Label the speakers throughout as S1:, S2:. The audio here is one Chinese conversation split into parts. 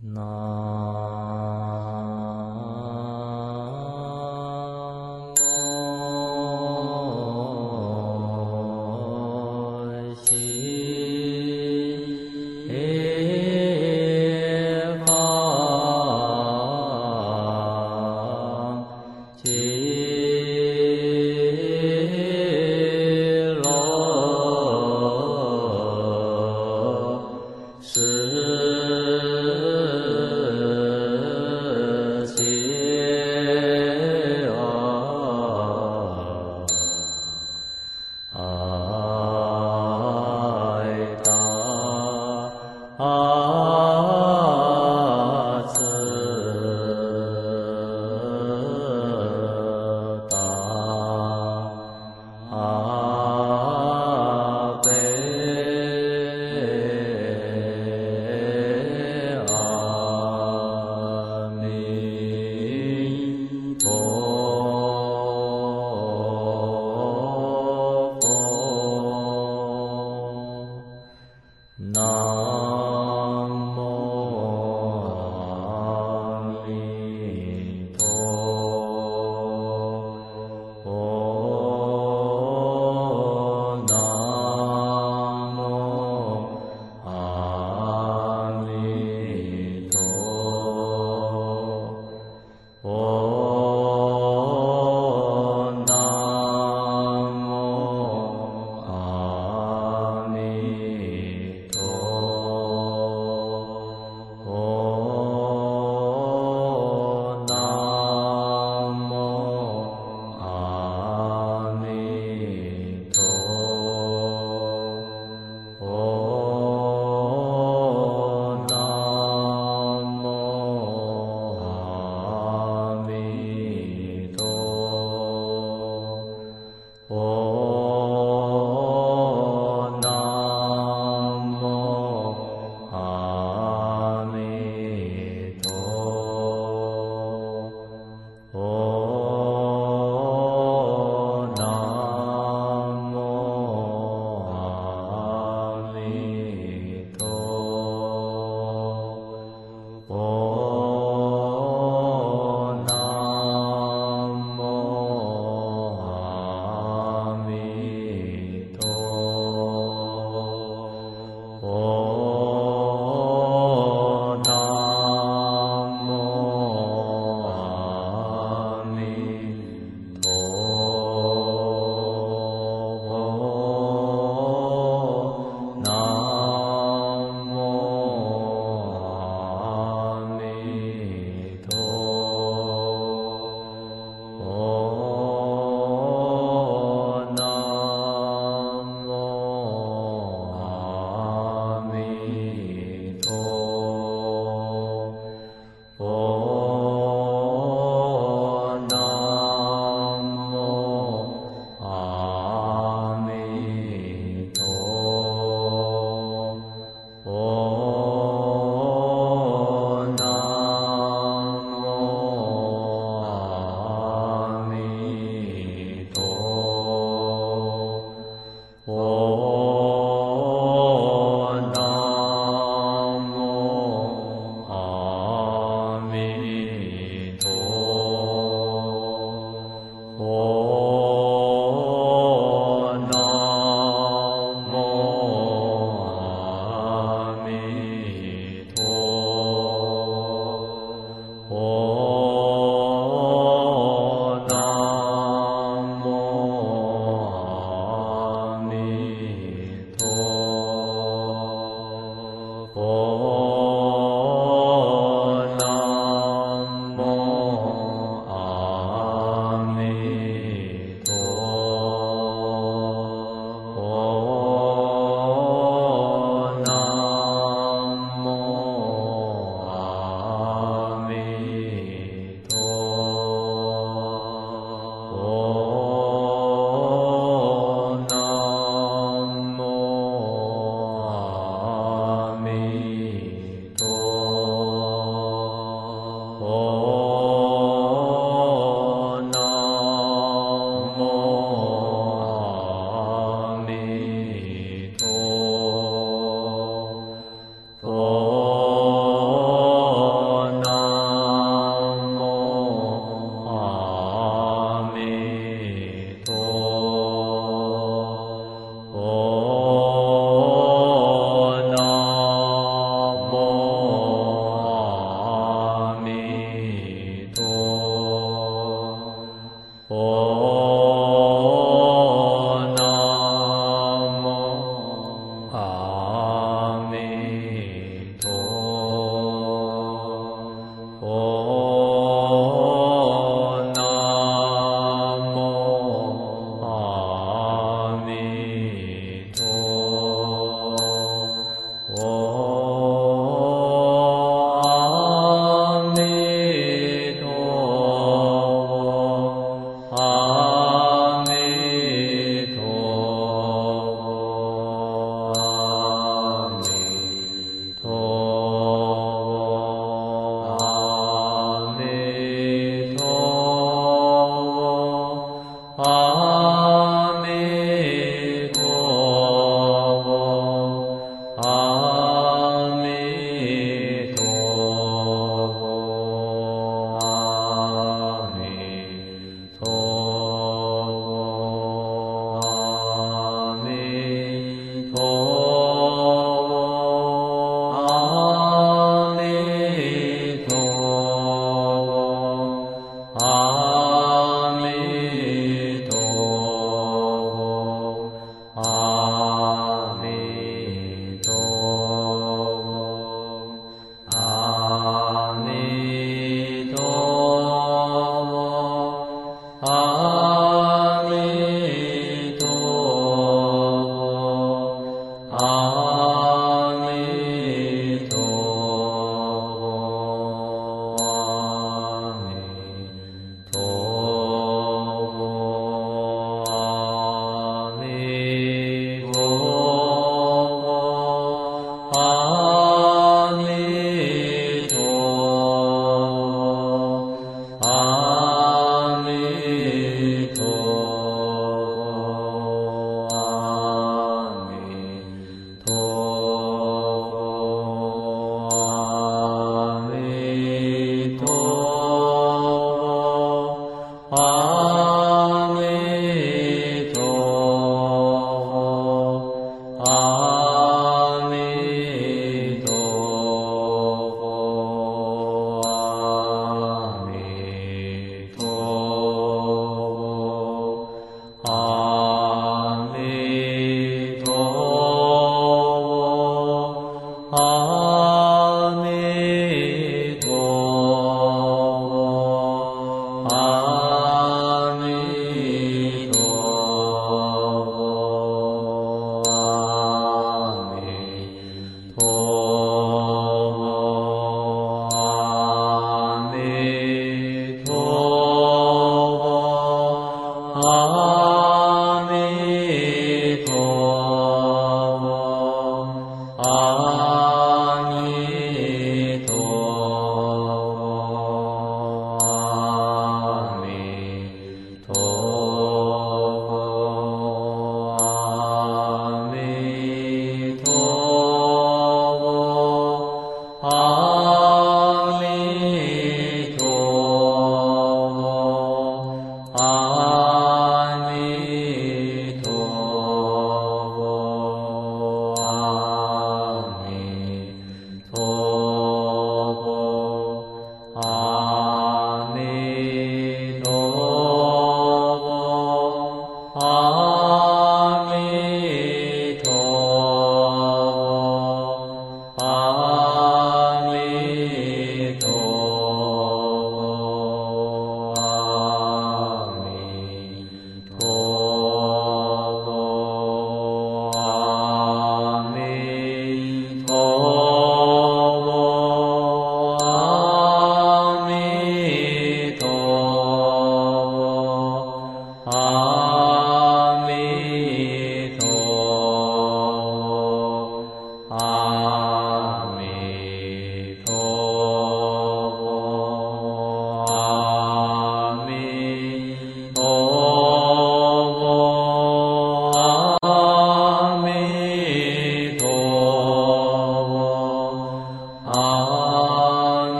S1: 那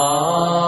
S1: Allah.